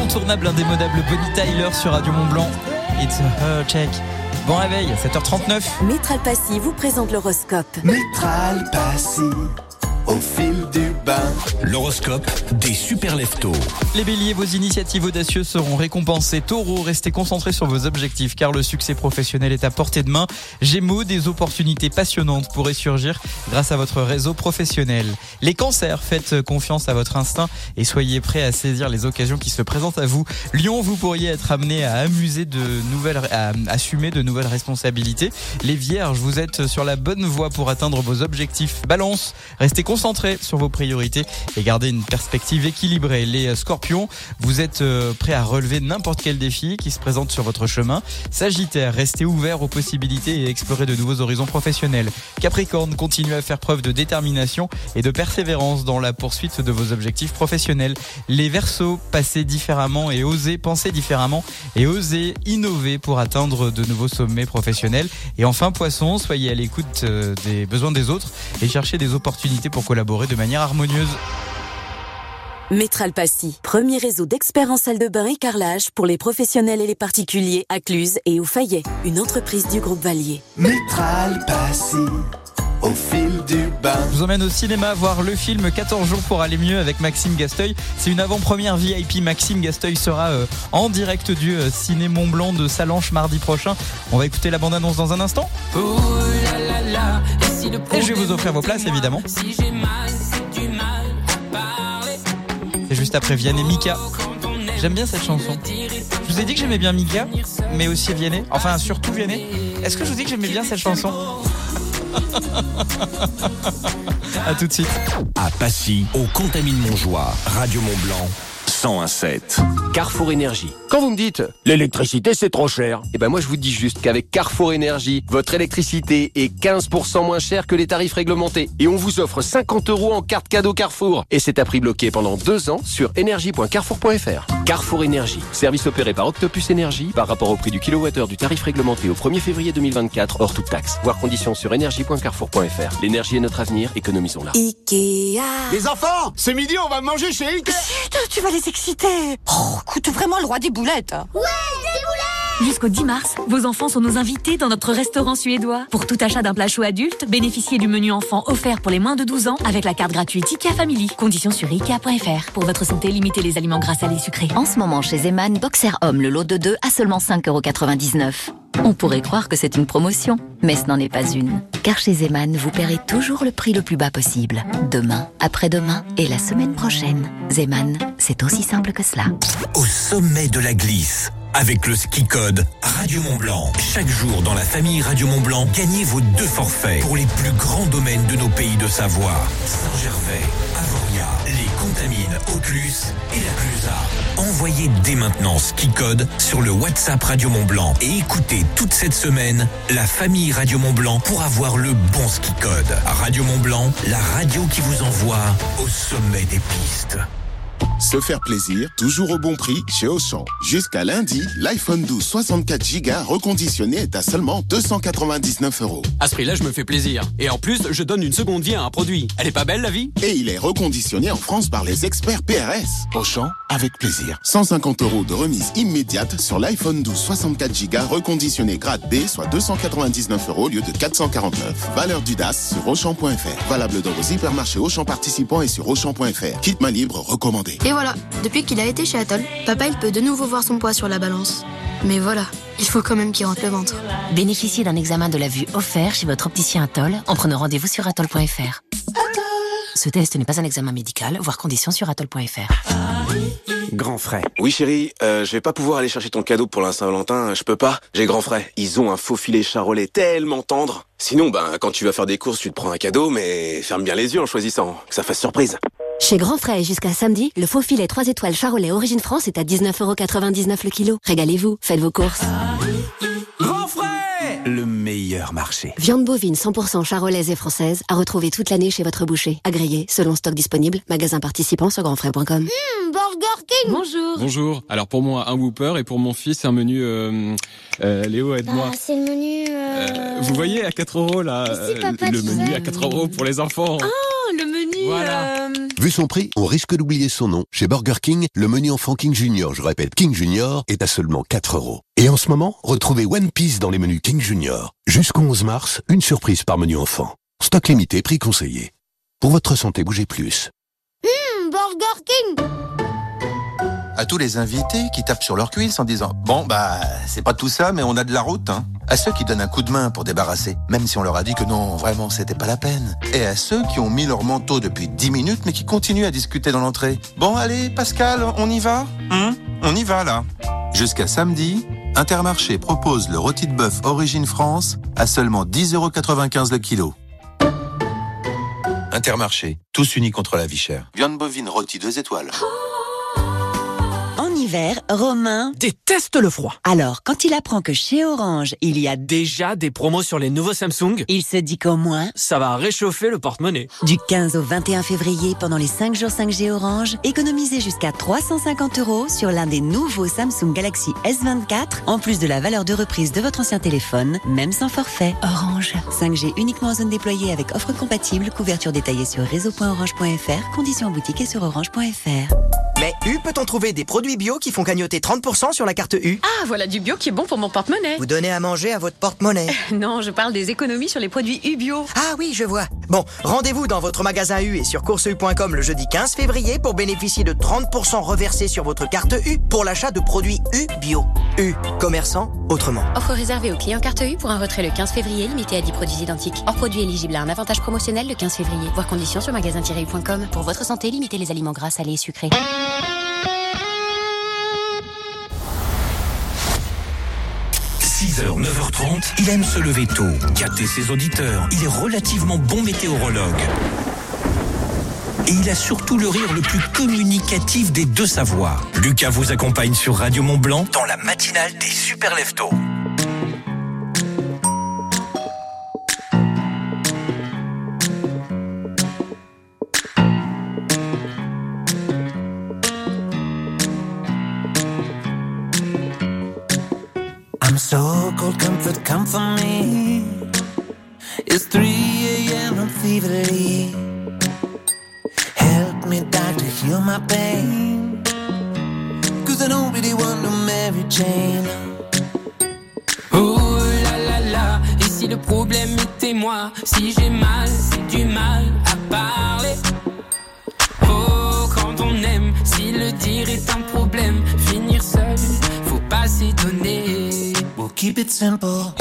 Incontournable, indémodable Bonnie Tyler sur Radio Mont Blanc. It's a her check. Bon réveil, 7h39. Métral Passy vous présente l'horoscope. Métral Passy, au fil du bain. L'horoscope des super leftos. Les béliers, vos initiatives audacieuses seront récompensées. Taureau, restez concentrés sur vos objectifs car le succès professionnel est à portée de main. Gémeaux, des opportunités passionnantes pourraient surgir grâce à votre réseau professionnel. Les cancers, faites confiance à votre instinct et soyez prêts à saisir les occasions qui se présentent à vous. Lion, vous pourriez être amené à amuser de nouvelles, à assumer de nouvelles responsabilités. Les vierges, vous êtes sur la bonne voie pour atteindre vos objectifs. Balance, restez concentrés sur vos priorités et gardez une perspective équilibrée. Les scorpions, vous êtes euh, prêts à relever n'importe quel défi qui se présente sur votre chemin. Sagittaire, restez ouvert aux possibilités et explorez de nouveaux horizons professionnels. Capricorne, continuez à faire preuve de détermination et de persévérance dans la poursuite de vos objectifs professionnels. Les Verseaux, passez différemment et osez penser différemment et osez innover pour atteindre de nouveaux sommets professionnels. Et enfin, Poisson, soyez à l'écoute euh, des besoins des autres et cherchez des opportunités pour collaborer de manière harmonieuse. Métral Passy, premier réseau d'experts en salle de bain et carrelage pour les professionnels et les particuliers à Cluse et au Fayet, une entreprise du groupe Valier. Métral Passy, au fil du bain. Je vous emmène au cinéma voir le film 14 jours pour aller mieux avec Maxime Gasteuil. C'est une avant-première VIP. Maxime Gasteuil sera euh, en direct du euh, Ciné Mont Blanc de Salanches mardi prochain. On va écouter la bande-annonce dans un instant. Et je vais vous offrir vos places évidemment. C'est juste après Vianney Mika. J'aime bien cette chanson. Je vous ai dit que j'aimais bien Mika, mais aussi Vianney. Enfin, surtout Vianney. Est-ce que je vous dis que j'aimais bien cette chanson À tout de suite. À Passy, au Contamine Montjoie, Radio Mont Blanc, 1017. Carrefour Énergie. Quand vous me dites l'électricité c'est trop cher, eh ben moi je vous dis juste qu'avec Carrefour Énergie, votre électricité est 15% moins chère que les tarifs réglementés et on vous offre 50 euros en carte cadeau Carrefour et c'est à prix bloqué pendant deux ans sur énergie.carrefour.fr. Carrefour Énergie, service opéré par Octopus Énergie par rapport au prix du kilowattheure du tarif réglementé au 1er février 2024 hors toute taxe. Voir conditions sur énergie.carrefour.fr. L'énergie est notre avenir, économisons-la. Ikea. Les enfants, c'est midi, on va manger chez Ikea. Chut, tu vas les Oh, écoute vraiment le roi des boulettes. Jusqu'au 10 mars, vos enfants sont nos invités dans notre restaurant suédois. Pour tout achat d'un plat chaud adulte, bénéficiez du menu enfant offert pour les moins de 12 ans avec la carte gratuite IKEA Family. Conditions sur IKEA.fr. Pour votre santé, limitez les aliments gras salés sucrés. En ce moment, chez Zeman, Boxer Homme, le lot de 2 à seulement 5,99€. On pourrait croire que c'est une promotion, mais ce n'en est pas une. Car chez Zeman, vous paierez toujours le prix le plus bas possible. Demain, après-demain et la semaine prochaine. Zeman, c'est aussi simple que cela. Au sommet de la glisse. Avec le ski code Radio Mont Blanc. Chaque jour dans la famille Radio Mont Blanc, gagnez vos deux forfaits pour les plus grands domaines de nos pays de Savoie. Saint-Gervais, Avoria, les Contamines, Auclus et la Clusa. Envoyez dès maintenant ski code sur le WhatsApp Radio Mont Blanc et écoutez toute cette semaine la famille Radio Mont Blanc pour avoir le bon ski code. Radio Mont Blanc, la radio qui vous envoie au sommet des pistes. Se faire plaisir, toujours au bon prix chez Auchan. Jusqu'à lundi, l'iPhone 12 64 Go reconditionné est à seulement 299 euros. À ce prix-là, je me fais plaisir. Et en plus, je donne une seconde vie à un produit. Elle est pas belle, la vie? Et il est reconditionné en France par les experts PRS. Auchan, avec plaisir. 150 euros de remise immédiate sur l'iPhone 12 64 Go reconditionné grade B, soit 299 euros au lieu de 449. Valeur du DAS sur Auchan.fr. Valable dans vos hypermarchés Auchan participants et sur Auchan.fr. Kit main libre recommandé. Et voilà, depuis qu'il a été chez Atoll, papa il peut de nouveau voir son poids sur la balance. Mais voilà, il faut quand même qu'il rentre le ventre. Bénéficiez d'un examen de la vue offert chez votre opticien Atoll en prenant rendez-vous sur atoll.fr. Ce test n'est pas un examen médical, voire conditions sur atoll.fr. Grand frais. Oui chérie, euh, je vais pas pouvoir aller chercher ton cadeau pour la Saint-Valentin, je peux pas. J'ai grand frais. Ils ont un faux filet charolais tellement tendre. Sinon, ben, quand tu vas faire des courses, tu te prends un cadeau, mais ferme bien les yeux en choisissant, que ça fasse surprise. Chez Grand Frais, jusqu'à samedi, le faux filet 3 étoiles Charolais Origine France est à 19,99€ le kilo. Régalez-vous, faites vos courses. Grand frais Le meilleur marché. Viande bovine 100% charolaise et française à retrouver toute l'année chez votre boucher. Agréé, selon stock disponible, magasin participant sur grandfrais.com. Burger King Bonjour. Bonjour. Alors pour moi un Whooper et pour mon fils un menu. euh, euh, Léo aide-moi. Bah, c'est le menu. euh, Euh, vous voyez à 4 euros là, Si, euh, papa, le menu sais. à 4 euros pour les enfants. Ah, le menu. Voilà. Vu son prix, on risque d'oublier son nom. Chez Burger King, le menu enfant King Junior, je répète King Junior, est à seulement 4 euros. Et en ce moment, retrouvez One Piece dans les menus King Junior. Jusqu'au 11 mars, une surprise par menu enfant. Stock limité, prix conseillé. Pour votre santé, bougez plus. Hum, Burger King À tous les invités qui tapent sur leur cuisse en disant Bon, bah, c'est pas tout ça, mais on a de la route, hein. À ceux qui donnent un coup de main pour débarrasser, même si on leur a dit que non, vraiment, c'était pas la peine. Et à ceux qui ont mis leur manteau depuis 10 minutes, mais qui continuent à discuter dans l'entrée. Bon, allez, Pascal, on y va? Hum On y va, là. Jusqu'à samedi, Intermarché propose le rôti de bœuf Origine France à seulement 10,95€ le kilo. Intermarché, tous unis contre la vie chère. Viande bovine rôti 2 étoiles. En hiver, Romain déteste le froid. Alors, quand il apprend que chez Orange, il y a Déjà des promos sur les nouveaux Samsung il se dit qu'au moins, Ça va réchauffer le porte-monnaie. du 15 au 21 février, pendant les 5 jours 5G Orange, économisez jusqu'à 350 euros sur l'un des nouveaux Samsung Galaxy S24, en plus de la valeur de reprise de votre ancien téléphone, même sans forfait. Orange. 5G uniquement en zone déployée avec offre compatible, couverture détaillée sur réseau.orange.fr, conditions en boutique et sur orange.fr. Mais U peut-on trouver des produits bio qui font cagnoter 30% sur la carte U Ah, voilà du bio qui est bon pour mon porte-monnaie. Vous donnez à manger à votre porte-monnaie. Non, je parle des économies sur les produits U-Bio. Ah oui, je vois. Bon, rendez-vous dans votre magasin U et sur courseu.com le jeudi 15 février pour bénéficier de 30% reversés sur votre carte U pour l'achat de produits U bio. U, commerçant autrement. Offre réservée aux clients carte U pour un retrait le 15 février limité à 10 produits identiques. Hors produit éligible à un avantage promotionnel le 15 février. Voir conditions sur magasin-u.com. Pour votre santé, limitez les aliments gras, salés et sucrés. – 6h, 9h30, il aime se lever tôt, gâter ses auditeurs. Il est relativement bon météorologue. Et il a surtout le rire le plus communicatif des deux savoirs. Lucas vous accompagne sur Radio Mont Blanc dans la matinale des super leftos. My pain. Cause I don't really want no Mary Jane. Oh là là là, et si le problème était moi? Si j'ai mal, c'est du mal à parler Oh, quand on aime, si le dire est un problème Finir seul, faut pas s'étonner We'll keep it simple.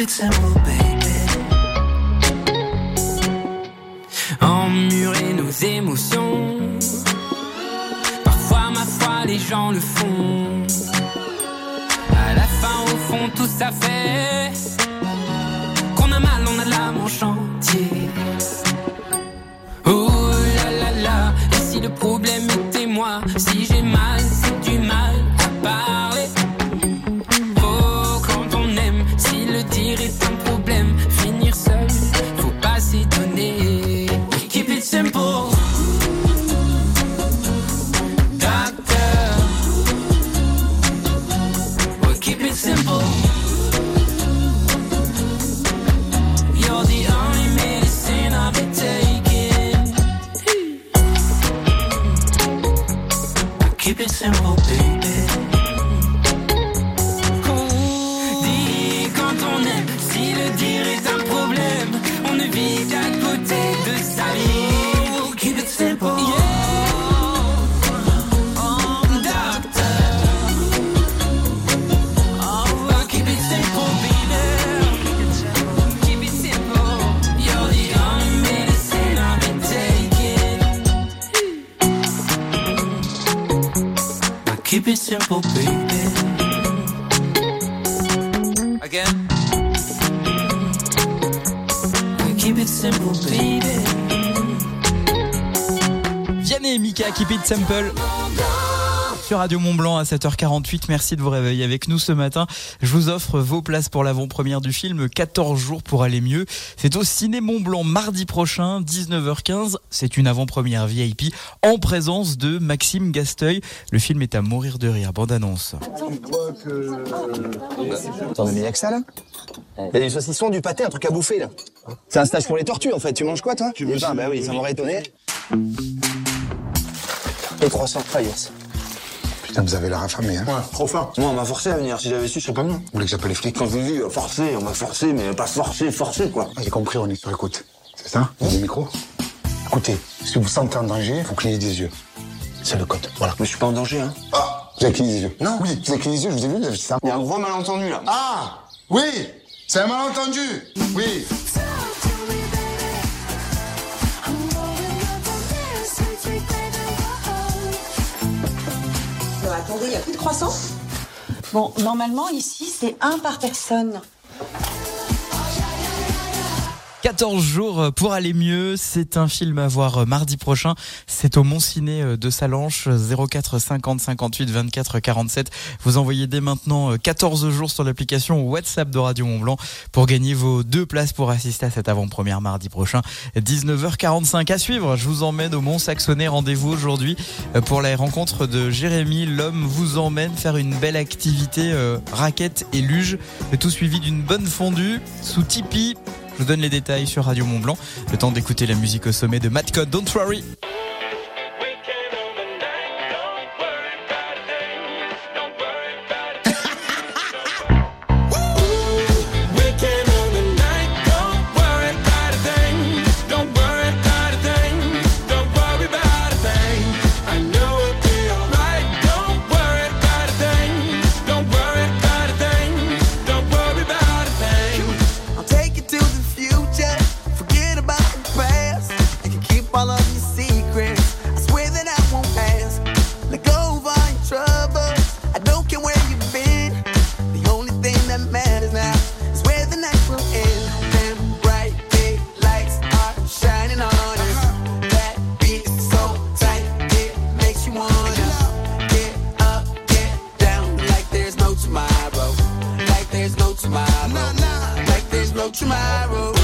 We'll keep it simple, baby. Emmurer nos émotions Parfois, ma foi, les gens le font À la fin, au fond, tout ça fait Qu'on a mal, on a Simple. sur Radio Mont Blanc à 7h48. Merci de vous réveiller avec nous ce matin. Je vous offre vos places pour l'avant-première du film 14 jours pour aller mieux. C'est au Ciné Mont Blanc mardi prochain, 19h15. C'est une avant-première VIP en présence de Maxime Gasteuil. Le film est à mourir de rire. Bande annonce. T'en as mis avec ça là Il y a du saucisson, du pâté, un truc à bouffer là. C'est un stage pour les tortues en fait. Tu manges quoi toi? Tu manges Bah oui, ça m'aurait étonné. Et 300. Ah yes. Putain, vous avez l'air affamé, hein Ouais, trop faim. Moi, on m'a forcé à venir. Si j'avais su, je serais pas venu. Vous voulez que j'appelle les flics? Quand je vous dis euh, forcé, on m'a forcé, mais pas forcé, forcé quoi. Ah, J'ai compris, on est sur écoute. C'est ça? Vous avez le micro? Écoutez, si vous vous sentez en danger, faut cligner des yeux. C'est le code. Voilà. Mais je suis pas en danger, hein. Ah Vous avez cligné des yeux Non Oui, vous avez cligné des yeux, je vous ai vu, vous avez fait ça. Il y a un gros malentendu là. Ah Oui C'est un malentendu Oui il n'y a plus de croissant? Bon, normalement, ici, c'est un par personne. 14 jours pour aller mieux, c'est un film à voir mardi prochain. C'est au Mont Ciné de Salanches 04 50 58 24 47. Vous envoyez dès maintenant 14 jours sur l'application WhatsApp de Radio Mont Blanc pour gagner vos deux places pour assister à cette avant-première mardi prochain 19h45 à suivre. Je vous emmène au Mont Saxonnet. Rendez-vous aujourd'hui pour la rencontre de Jérémy. L'homme vous emmène faire une belle activité euh, raquette et luge. Tout suivi d'une bonne fondue sous Tipeee. Je vous donne les détails sur Radio Mont Blanc. Le temps d'écouter la musique au sommet de Matt Code. Don't worry. Tomorrow.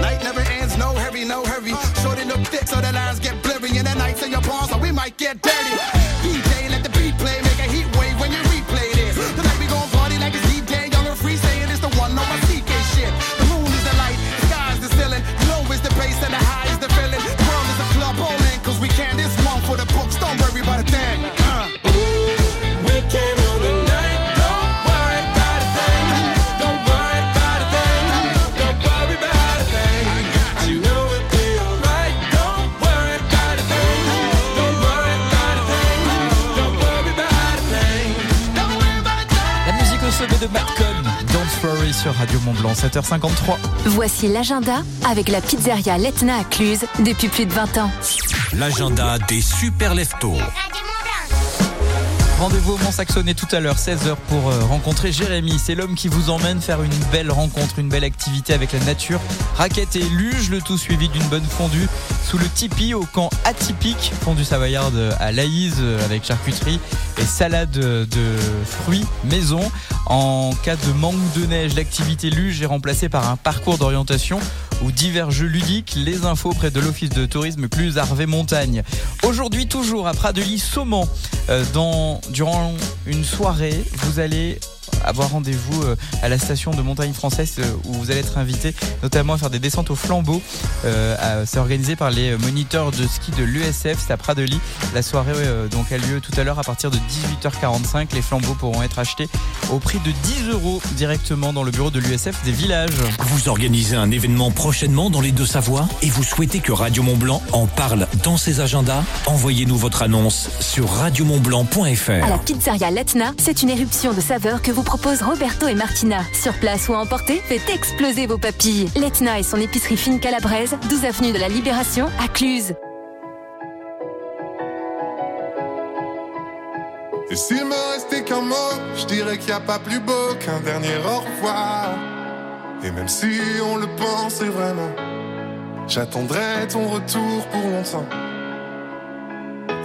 Night never ends, no hurry, no hurry. Shorty look thick, so the lines get blurry. And the nights in your palms, so we might get dirty. Radio Mont Blanc, 7h53. Voici l'agenda avec la pizzeria Letna à Cluse depuis plus de 20 ans. L'agenda des super leftos. Rendez-vous au Mont-Saxonnet tout à l'heure, 16h, pour euh, rencontrer Jérémy. C'est l'homme qui vous emmène faire une belle rencontre, une belle activité avec la nature. Raquette et luge, le tout suivi d'une bonne fondue sous le tipi au camp atypique. Fondue savoyarde à Laïse euh, avec charcuterie et salade de fruits maison. En cas de manque de neige, l'activité luge est remplacée par un parcours d'orientation ou divers jeux ludiques. Les infos près de l'office de tourisme Cluse Harvey Montagne. Aujourd'hui, toujours à Pradely, Saumon, euh, durant une soirée, vous allez avoir rendez-vous euh, à la station de montagne française euh, où vous allez être invité notamment à faire des descentes au flambeau. Euh, C'est organisé par les moniteurs de ski de l'USF, c'est à Pradely. La soirée donc a lieu tout à l'heure à partir de 18h45. Les flambeaux pourront être achetés au prix de 10 euros directement dans le bureau de l'USF des villages. Vous organisez un événement prochainement dans les Deux-Savoies et vous souhaitez que Radio Mont-Blanc en parle dans ses agendas? Envoyez-nous votre annonce sur À la radiomontblanc.fr. pizzeria Letna, c'est une éruption de saveurs que vous proposent Roberto et Martina. Sur place ou à emporter, faites exploser vos papilles. Letna et son épicerie fine calabraise, 12 avenue de la Libération, à Cluse. Et s'il me restait qu'un mot, je dirais qu'il n'y a pas plus beau qu'un dernier au revoir. Et même si on le pensait vraiment, j'attendrai ton retour pour longtemps.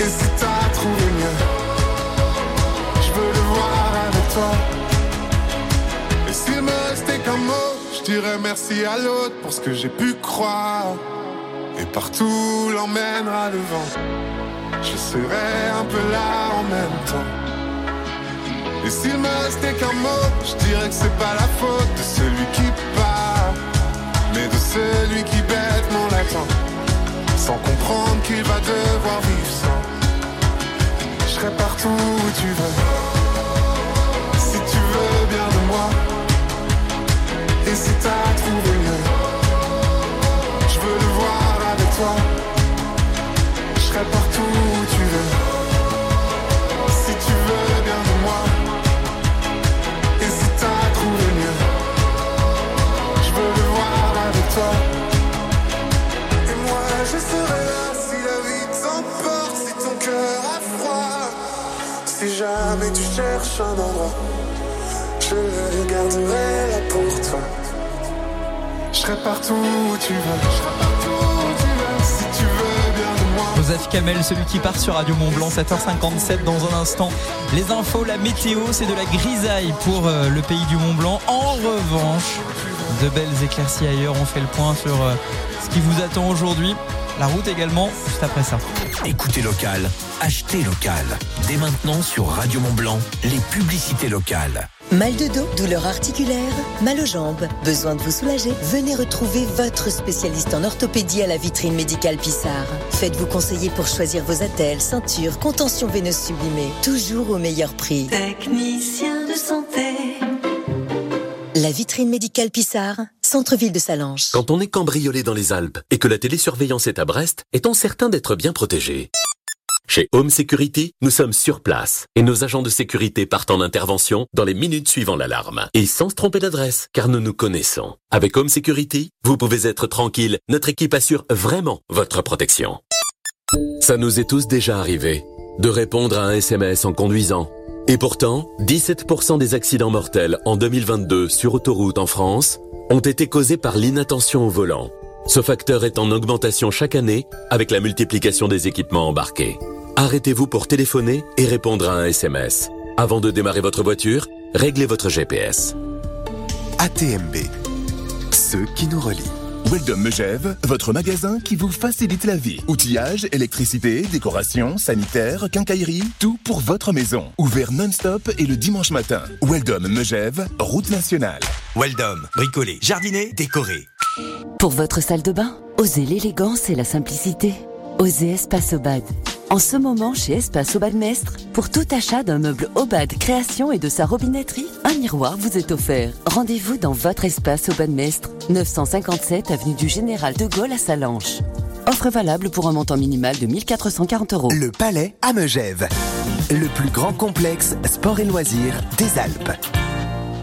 Et si t'as trouvé mieux, je veux le voir avec toi. Et s'il me restait qu'un mot, je dirais merci à l'autre pour ce que j'ai pu croire. Et partout l'emmènera le vent. Je serai un peu là en même temps. Et s'il me restait qu'un mot, je dirais que c'est pas la faute de celui qui part, mais de celui qui bêtement l'attend, sans comprendre qu'il va devoir vivre sans. Je serai partout où tu veux, si tu veux bien de moi. Et si t'as trouvé mieux, je veux le voir avec toi. Je serai partout où Jamais tu cherches un endroit, je le garderai là pour toi. Je serai partout où tu veux. Si tu veux. Joseph Kamel, celui qui part sur Radio Mont Blanc, 7h57 dans un instant. Les infos, la météo, c'est de la grisaille pour euh, le pays du Mont Blanc. En revanche, de belles éclaircies ailleurs. On fait le point sur euh, ce qui vous attend aujourd'hui. La route également, juste après ça. Écoutez local, achetez local. Dès maintenant sur Radio Mont-Blanc, les publicités locales. Mal de dos, douleur articulaire, mal aux jambes, besoin de vous soulager Venez retrouver votre spécialiste en orthopédie à la vitrine médicale Pissard. Faites-vous conseiller pour choisir vos attelles, ceintures, contention veineuse sublimée, toujours au meilleur prix. Technicien. La vitrine médicale Pissard, centre-ville de Salange. Quand on est cambriolé dans les Alpes et que la télésurveillance est à Brest, est-on certain d'être bien protégé? Chez Home Security, nous sommes sur place et nos agents de sécurité partent en intervention dans les minutes suivant l'alarme. Et sans se tromper d'adresse, car nous nous connaissons. Avec Home Security, vous pouvez être tranquille, notre équipe assure vraiment votre protection. Ça nous est tous déjà arrivé de répondre à un SMS en conduisant. Et pourtant, 17% des accidents mortels en 2022 sur autoroute en France ont été causés par l'inattention au volant. Ce facteur est en augmentation chaque année avec la multiplication des équipements embarqués. Arrêtez-vous pour téléphoner et répondre à un SMS. Avant de démarrer votre voiture, réglez votre GPS. ATMB, ceux qui nous relient. Weldom Megève, votre magasin qui vous facilite la vie. Outillage, électricité, décoration, sanitaire, quincaillerie, tout pour votre maison. Ouvert non-stop et le dimanche matin. Weldom Megève, route nationale. Weldom, bricoler, jardiner, décorer. Pour votre salle de bain, osez l'élégance et la simplicité. Osez Espace Obad. En ce moment, chez Espace Obad Mestre, pour tout achat d'un meuble Obad création et de sa robinetterie, un miroir vous est offert. Rendez-vous dans votre espace Obad Mestre, 957 avenue du Général de Gaulle à Salanches. Offre valable pour un montant minimal de 1440 euros. Le Palais à Megève. Le plus grand complexe sport et loisirs des Alpes.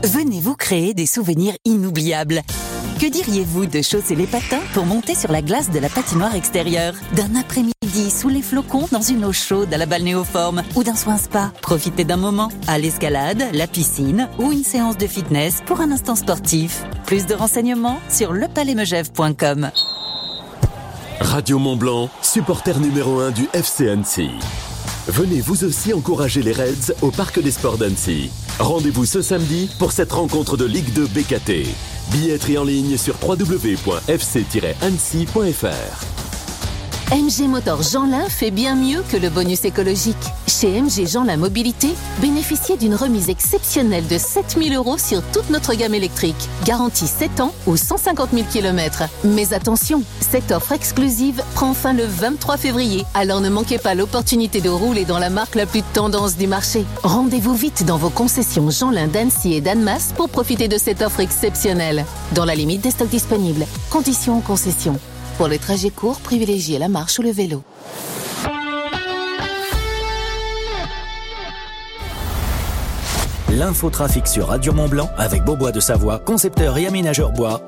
Venez vous créer des souvenirs inoubliables. Que diriez-vous de chausser les patins pour monter sur la glace de la patinoire extérieure? D'un après-midi sous les flocons dans une eau chaude à la balnéoforme ou d'un soin spa Profitez d'un moment à l'escalade, la piscine ou une séance de fitness pour un instant sportif. Plus de renseignements sur lepalaismegève.com. Radio Mont Blanc, supporter numéro 1 du FC Annecy. Venez vous aussi encourager les Reds au Parc des Sports d'Annecy. Rendez-vous ce samedi pour cette rencontre de Ligue 2 BKT. Billetterie en ligne sur www.fc-annecy.fr. MG Motor Jeanlin fait bien mieux que le bonus écologique. Chez MG Jeanlin Mobilité, bénéficiez d'une remise exceptionnelle de 7000 euros sur toute notre gamme électrique. Garantie 7 ans ou 150 000 km. Mais attention, cette offre exclusive prend fin le 23 février. Alors ne manquez pas l'opportunité de rouler dans la marque la plus tendance du marché. Rendez-vous vite dans vos concessions Jeanlin d'Annecy et d'Annemasse pour profiter de cette offre exceptionnelle. Dans la limite des stocks disponibles. Conditions en concession. Pour les trajets courts, privilégiez la marche ou le vélo. L'infotrafic sur Radio Mont Blanc avec Beaubois de Savoie, concepteur et aménageur bois.